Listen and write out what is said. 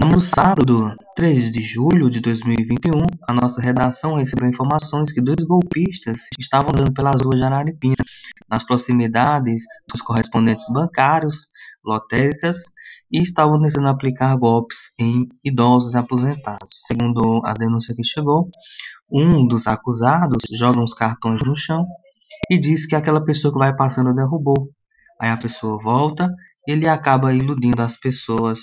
No sábado, 3 de julho de 2021, a nossa redação recebeu informações que dois golpistas estavam andando pelas ruas de Araripina, nas proximidades dos correspondentes bancários, lotéricas, e estavam tentando aplicar golpes em idosos aposentados. Segundo a denúncia que chegou, um dos acusados joga uns cartões no chão e diz que aquela pessoa que vai passando derrubou. Aí a pessoa volta ele acaba iludindo as pessoas